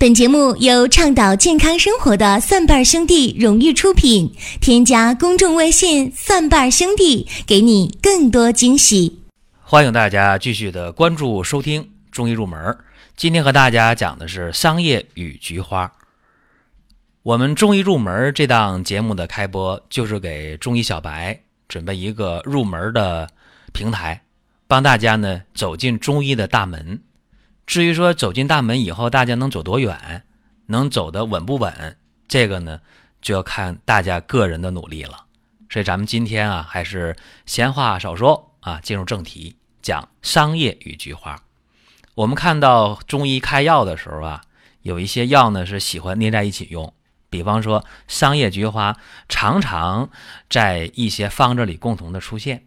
本节目由倡导健康生活的蒜瓣兄弟荣誉出品。添加公众微信“蒜瓣兄弟”，给你更多惊喜。欢迎大家继续的关注收听《中医入门》。今天和大家讲的是桑叶与菊花。我们《中医入门》这档节目的开播，就是给中医小白准备一个入门的平台，帮大家呢走进中医的大门。至于说走进大门以后，大家能走多远，能走得稳不稳，这个呢就要看大家个人的努力了。所以咱们今天啊，还是闲话少说啊，进入正题，讲桑叶与菊花。我们看到中医开药的时候啊，有一些药呢是喜欢捏在一起用，比方说桑叶、菊花，常常在一些方子里共同的出现。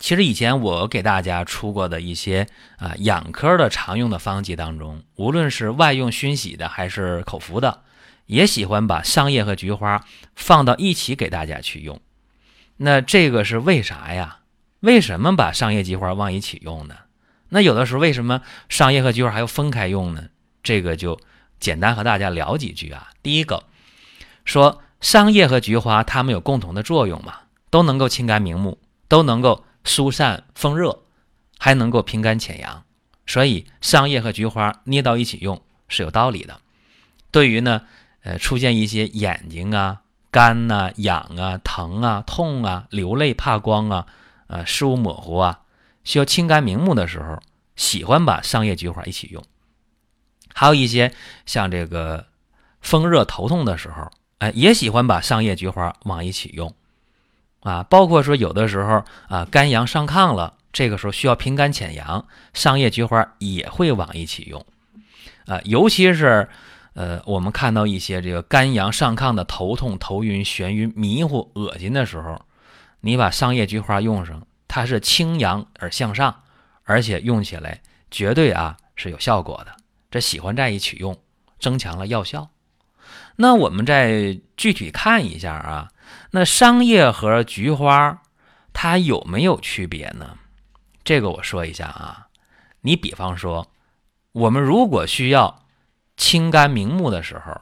其实以前我给大家出过的一些啊养科的常用的方剂当中，无论是外用熏洗的还是口服的，也喜欢把桑叶和菊花放到一起给大家去用。那这个是为啥呀？为什么把桑叶、菊花往一起用呢？那有的时候为什么桑叶和菊花还要分开用呢？这个就简单和大家聊几句啊。第一个，说桑叶和菊花它们有共同的作用嘛，都能够清肝明目，都能够。疏散风热，还能够平肝潜阳，所以桑叶和菊花捏到一起用是有道理的。对于呢，呃，出现一些眼睛啊干呐、痒啊、疼啊、痛啊、流泪、怕光啊、呃，视物模糊啊，需要清肝明目的时候，喜欢把桑叶、菊花一起用。还有一些像这个风热头痛的时候，哎，也喜欢把桑叶、菊花往一起用。啊，包括说有的时候啊，肝阳上亢了，这个时候需要平肝潜阳，桑叶、菊花也会往一起用。啊，尤其是呃，我们看到一些这个肝阳上亢的头痛、头晕、眩晕、迷糊、恶心的时候，你把桑叶、菊花用上，它是清阳而向上，而且用起来绝对啊是有效果的。这喜欢在一起用，增强了药效。那我们再具体看一下啊。那桑叶和菊花，它有没有区别呢？这个我说一下啊。你比方说，我们如果需要清肝明目的时候，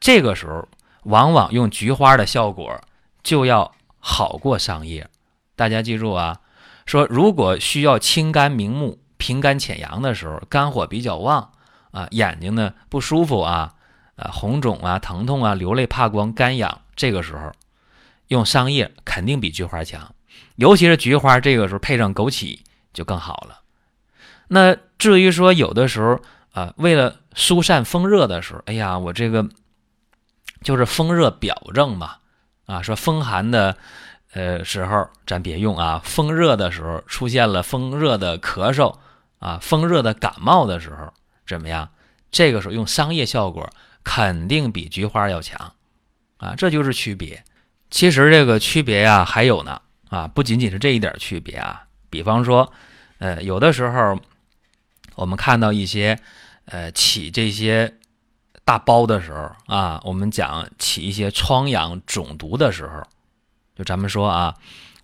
这个时候往往用菊花的效果就要好过桑叶。大家记住啊，说如果需要清肝明目、平肝潜阳的时候，肝火比较旺啊，眼睛呢不舒服啊，啊红肿啊、疼痛啊、流泪、怕光、干痒，这个时候。用桑叶肯定比菊花强，尤其是菊花这个时候配上枸杞就更好了。那至于说有的时候啊，为了疏散风热的时候，哎呀，我这个就是风热表症嘛，啊，说风寒的呃时候咱别用啊，风热的时候出现了风热的咳嗽啊，风热的感冒的时候怎么样？这个时候用桑叶效果肯定比菊花要强啊，这就是区别。其实这个区别呀还有呢啊，不仅仅是这一点区别啊。比方说，呃，有的时候我们看到一些呃起这些大包的时候啊，我们讲起一些疮疡肿毒的时候，就咱们说啊，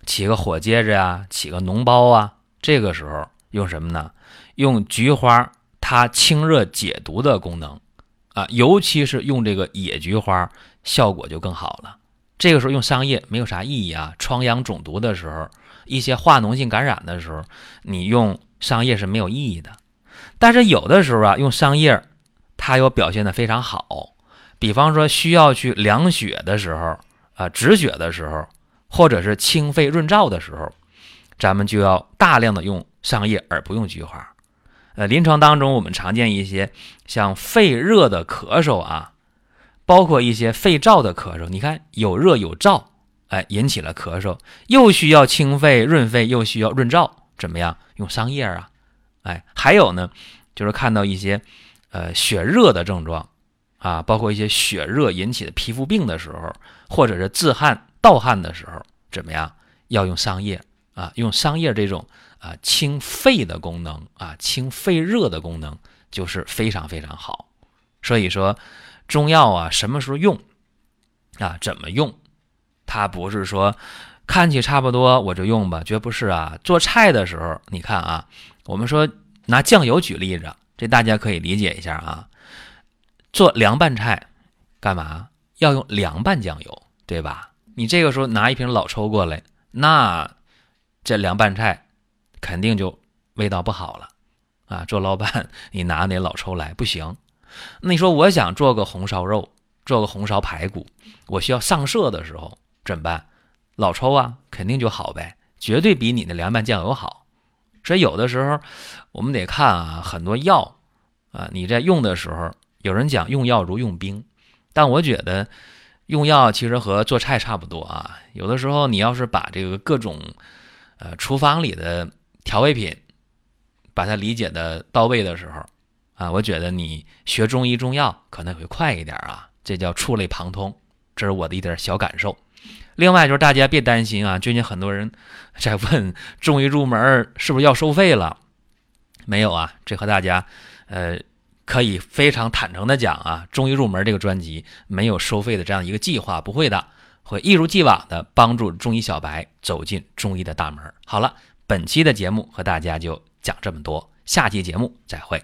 起个火疖子呀，起个脓包啊，这个时候用什么呢？用菊花，它清热解毒的功能啊，尤其是用这个野菊花，效果就更好了。这个时候用桑叶没有啥意义啊！疮疡肿毒的时候，一些化脓性感染的时候，你用桑叶是没有意义的。但是有的时候啊，用桑叶，它又表现的非常好。比方说需要去凉血的时候啊，止血的时候，或者是清肺润燥的时候，咱们就要大量的用桑叶，而不用菊花。呃，临床当中我们常见一些像肺热的咳嗽啊。包括一些肺燥的咳嗽，你看有热有燥，哎，引起了咳嗽，又需要清肺润肺，又需要润燥，怎么样？用桑叶啊，哎，还有呢，就是看到一些呃血热的症状啊，包括一些血热引起的皮肤病的时候，或者是自汗盗汗的时候，怎么样？要用桑叶啊，用桑叶这种啊清肺的功能啊，清肺热的功能就是非常非常好，所以说。中药啊，什么时候用啊？怎么用？它不是说看起差不多我就用吧，绝不是啊。做菜的时候，你看啊，我们说拿酱油举例子，这大家可以理解一下啊。做凉拌菜，干嘛要用凉拌酱油，对吧？你这个时候拿一瓶老抽过来，那这凉拌菜肯定就味道不好了啊！做老板，你拿那老抽来不行。那你说我想做个红烧肉，做个红烧排骨，我需要上色的时候怎么办？老抽啊，肯定就好呗，绝对比你的凉拌酱油好。所以有的时候我们得看啊，很多药啊，你在用的时候，有人讲用药如用兵，但我觉得。用药其实和做菜差不多啊，有的时候你要是把这个各种，呃，厨房里的调味品，把它理解的到位的时候，啊，我觉得你学中医中药可能会快一点啊，这叫触类旁通，这是我的一点小感受。另外就是大家别担心啊，最近很多人在问中医入门是不是要收费了？没有啊，这和大家，呃。可以非常坦诚的讲啊，中医入门这个专辑没有收费的这样一个计划，不会的，会一如既往的帮助中医小白走进中医的大门。好了，本期的节目和大家就讲这么多，下期节目再会。